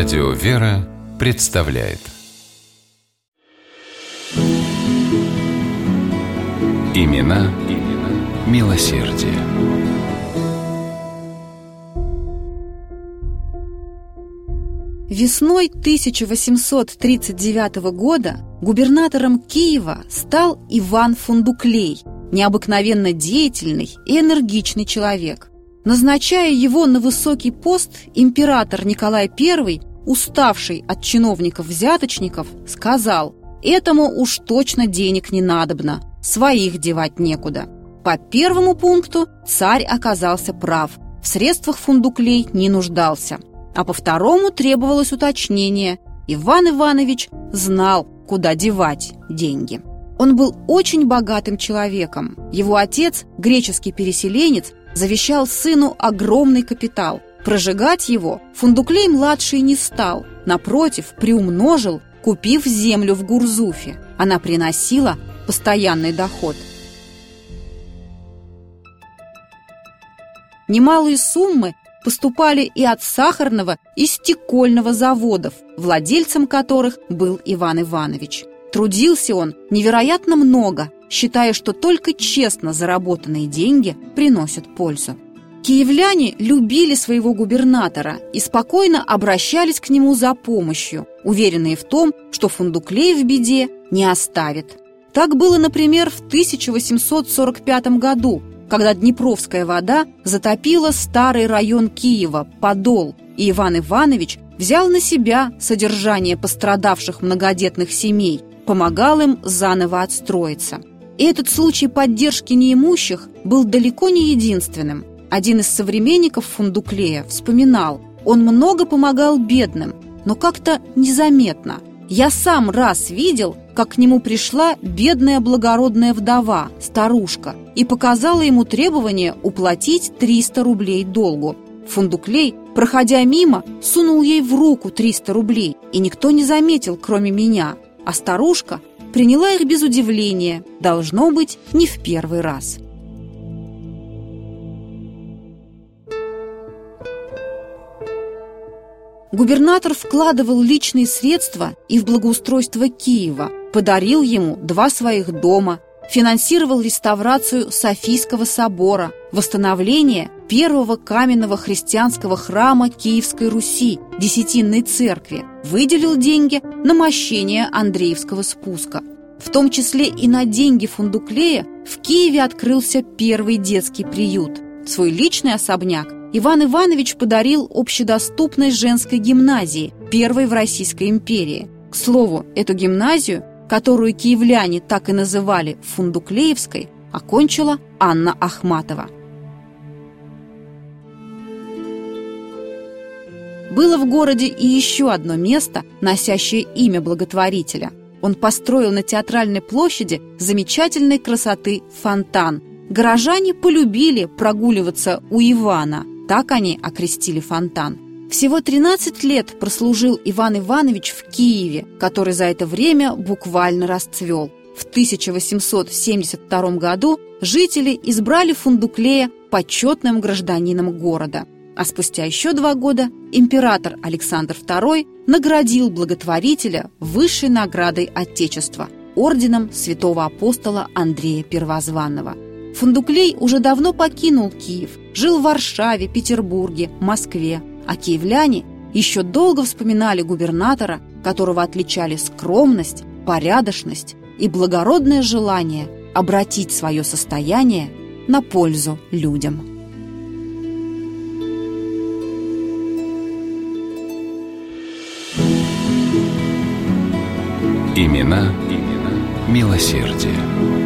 Радио «Вера» представляет Имена, имена милосердие. Весной 1839 года губернатором Киева стал Иван Фундуклей, необыкновенно деятельный и энергичный человек. Назначая его на высокий пост, император Николай I, уставший от чиновников-взяточников, сказал «Этому уж точно денег не надобно, своих девать некуда». По первому пункту царь оказался прав, в средствах фундуклей не нуждался. А по второму требовалось уточнение. Иван Иванович знал, куда девать деньги. Он был очень богатым человеком. Его отец, греческий переселенец, завещал сыну огромный капитал. Прожигать его Фундуклей-младший не стал, напротив, приумножил, купив землю в Гурзуфе. Она приносила постоянный доход. Немалые суммы поступали и от сахарного, и стекольного заводов, владельцем которых был Иван Иванович. Трудился он невероятно много, считая, что только честно заработанные деньги приносят пользу. Киевляне любили своего губернатора и спокойно обращались к нему за помощью, уверенные в том, что Фундуклей в беде не оставит. Так было, например, в 1845 году, когда Днепровская вода затопила старый район Киева, Подол, и Иван Иванович взял на себя содержание пострадавших многодетных семей, помогал им заново отстроиться. И этот случай поддержки неимущих был далеко не единственным. Один из современников Фундуклея вспоминал, он много помогал бедным, но как-то незаметно. Я сам раз видел, как к нему пришла бедная благородная вдова, старушка, и показала ему требование уплатить 300 рублей долгу. Фундуклей, проходя мимо, сунул ей в руку 300 рублей, и никто не заметил, кроме меня. А старушка приняла их без удивления, должно быть, не в первый раз. Губернатор вкладывал личные средства и в благоустройство Киева, подарил ему два своих дома, финансировал реставрацию Софийского собора, восстановление первого каменного христианского храма Киевской Руси, Десятинной церкви, выделил деньги на мощение Андреевского спуска. В том числе и на деньги Фундуклея в Киеве открылся первый детский приют. Свой личный особняк Иван Иванович подарил общедоступной женской гимназии, первой в Российской империи. К слову, эту гимназию, которую киевляне так и называли Фундуклеевской, окончила Анна Ахматова. Было в городе и еще одно место, носящее имя благотворителя. Он построил на театральной площади замечательной красоты фонтан. Горожане полюбили прогуливаться у Ивана, так они окрестили фонтан. Всего 13 лет прослужил Иван Иванович в Киеве, который за это время буквально расцвел. В 1872 году жители избрали Фундуклея почетным гражданином города – а спустя еще два года император Александр II наградил благотворителя высшей наградой Отечества – орденом святого апостола Андрея Первозванного. Фундуклей уже давно покинул Киев, жил в Варшаве, Петербурге, Москве, а киевляне еще долго вспоминали губернатора, которого отличали скромность, порядочность и благородное желание обратить свое состояние на пользу людям. Имена, имена милосердие.